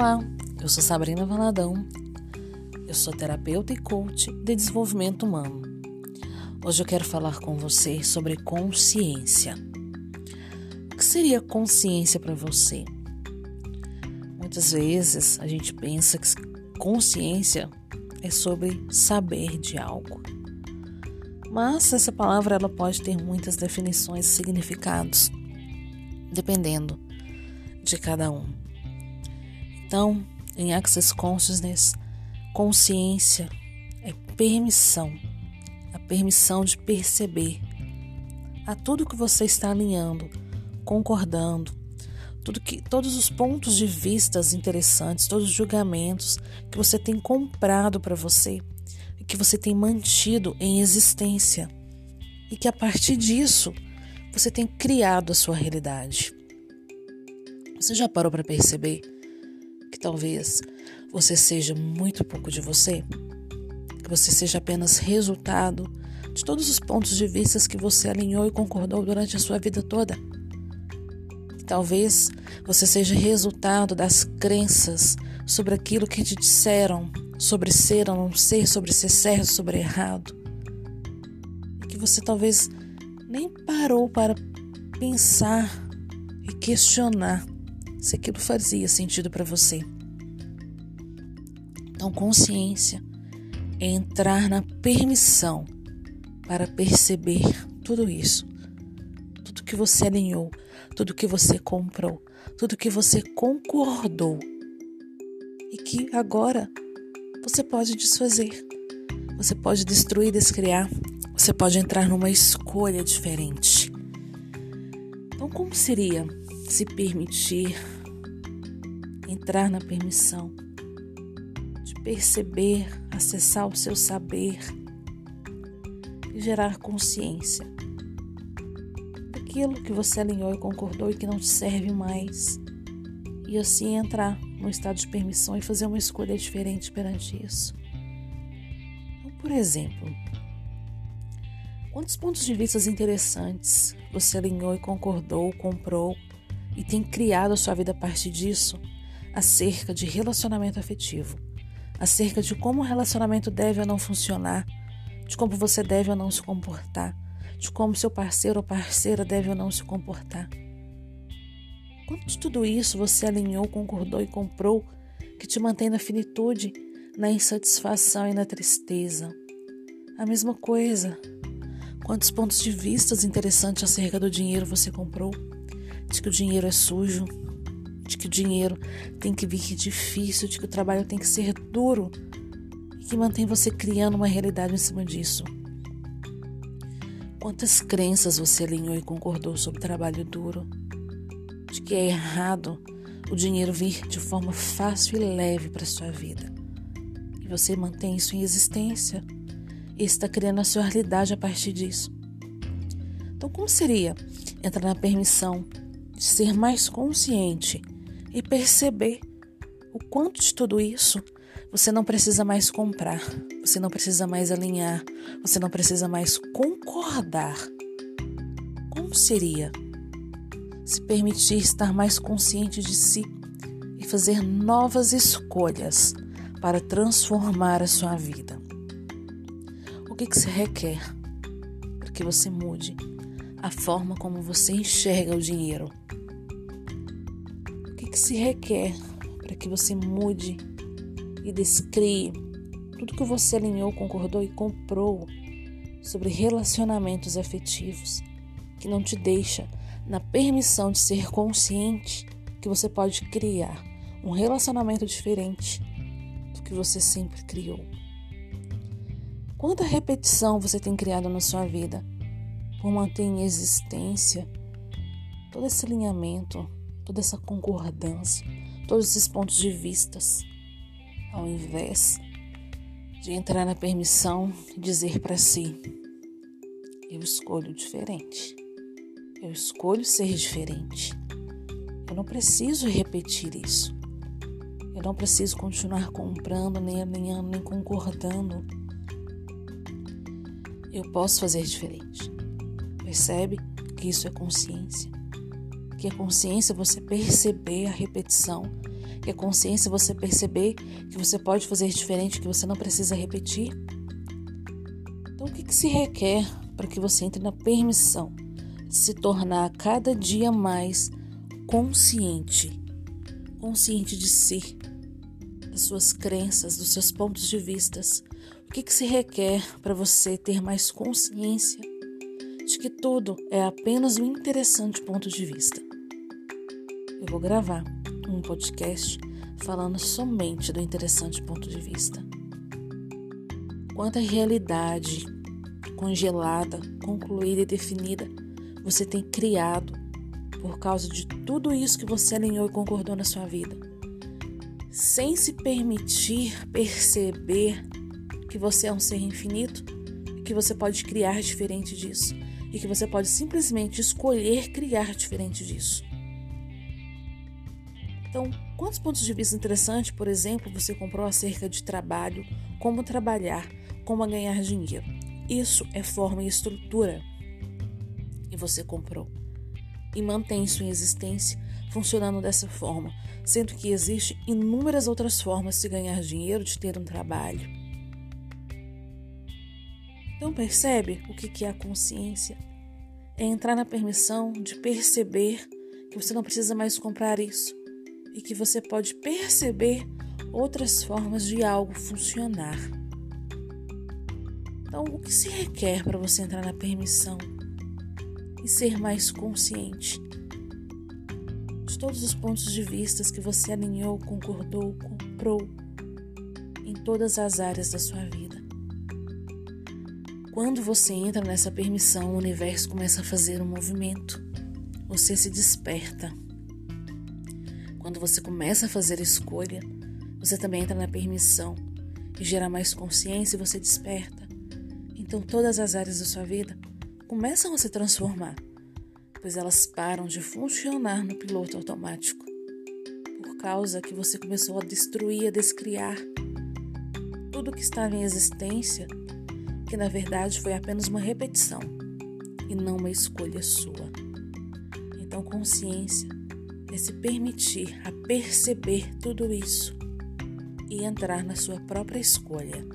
Olá, eu sou Sabrina Valadão, eu sou terapeuta e coach de desenvolvimento humano. Hoje eu quero falar com você sobre consciência. O que seria consciência para você? Muitas vezes a gente pensa que consciência é sobre saber de algo. Mas essa palavra ela pode ter muitas definições e significados, dependendo de cada um. Então, em Access Consciousness, consciência é permissão, a permissão de perceber a tudo que você está alinhando, concordando, tudo que, todos os pontos de vistas interessantes, todos os julgamentos que você tem comprado para você e que você tem mantido em existência e que a partir disso você tem criado a sua realidade. Você já parou para perceber? Que talvez você seja muito pouco de você, que você seja apenas resultado de todos os pontos de vista que você alinhou e concordou durante a sua vida toda. Talvez você seja resultado das crenças sobre aquilo que te disseram sobre ser ou não ser, sobre ser certo, sobre errado. E que você talvez nem parou para pensar e questionar se aquilo fazia sentido para você. Então, consciência é entrar na permissão para perceber tudo isso. Tudo que você alinhou, tudo que você comprou, tudo que você concordou. E que agora você pode desfazer. Você pode destruir, descriar. Você pode entrar numa escolha diferente. Então, como seria se permitir entrar na permissão de perceber, acessar o seu saber e gerar consciência daquilo que você alinhou e concordou e que não te serve mais. E assim entrar num estado de permissão e fazer uma escolha diferente perante isso. Então, por exemplo, quantos pontos de vista interessantes você alinhou e concordou, comprou e tem criado a sua vida a partir disso? acerca de relacionamento afetivo, acerca de como o relacionamento deve ou não funcionar, de como você deve ou não se comportar, de como seu parceiro ou parceira deve ou não se comportar. Quanto de tudo isso você alinhou, concordou e comprou que te mantém na finitude, na insatisfação e na tristeza? A mesma coisa. Quantos pontos de vista interessantes acerca do dinheiro você comprou? De que o dinheiro é sujo, de que o dinheiro tem que vir difícil, de que o trabalho tem que ser duro e que mantém você criando uma realidade em cima disso. Quantas crenças você alinhou e concordou sobre trabalho duro? De que é errado o dinheiro vir de forma fácil e leve para sua vida. E você mantém isso em existência e está criando a sua realidade a partir disso. Então, como seria entrar na permissão ser mais consciente e perceber o quanto de tudo isso você não precisa mais comprar, você não precisa mais alinhar, você não precisa mais concordar. Como seria se permitir estar mais consciente de si e fazer novas escolhas para transformar a sua vida? O que, que se requer para que você mude a forma como você enxerga o dinheiro? que se requer para que você mude e descrie tudo que você alinhou, concordou e comprou sobre relacionamentos afetivos que não te deixa na permissão de ser consciente que você pode criar um relacionamento diferente do que você sempre criou. Quanta repetição você tem criado na sua vida por manter em existência todo esse alinhamento, toda essa concordância, todos esses pontos de vistas, ao invés de entrar na permissão e dizer para si: eu escolho diferente. Eu escolho ser diferente. Eu não preciso repetir isso. Eu não preciso continuar comprando, nem alinhando, nem concordando. Eu posso fazer diferente. Percebe que isso é consciência? que a consciência você perceber a repetição, Que a consciência é você perceber que você pode fazer diferente, que você não precisa repetir. Então, o que, que se requer para que você entre na permissão de se tornar cada dia mais consciente, consciente de si, das suas crenças, dos seus pontos de vistas. O que, que se requer para você ter mais consciência de que tudo é apenas um interessante ponto de vista? Eu vou gravar um podcast falando somente do interessante ponto de vista. Quanta realidade congelada, concluída e definida você tem criado por causa de tudo isso que você alinhou e concordou na sua vida, sem se permitir perceber que você é um ser infinito e que você pode criar diferente disso e que você pode simplesmente escolher criar diferente disso. Então, quantos pontos de vista interessantes, por exemplo, você comprou acerca de trabalho, como trabalhar, como ganhar dinheiro? Isso é forma e estrutura. E você comprou. E mantém sua existência funcionando dessa forma, sendo que existem inúmeras outras formas de ganhar dinheiro, de ter um trabalho. Então percebe o que é a consciência? É entrar na permissão de perceber que você não precisa mais comprar isso e que você pode perceber outras formas de algo funcionar. Então, o que se requer para você entrar na permissão e ser mais consciente de todos os pontos de vista que você alinhou, concordou, comprou em todas as áreas da sua vida? Quando você entra nessa permissão, o universo começa a fazer um movimento. Você se desperta. Quando você começa a fazer escolha, você também entra na permissão e gera mais consciência e você desperta. Então todas as áreas da sua vida começam a se transformar, pois elas param de funcionar no piloto automático. Por causa que você começou a destruir, a descriar tudo que estava em existência, que na verdade foi apenas uma repetição e não uma escolha sua. Então consciência é se permitir a perceber tudo isso e entrar na sua própria escolha.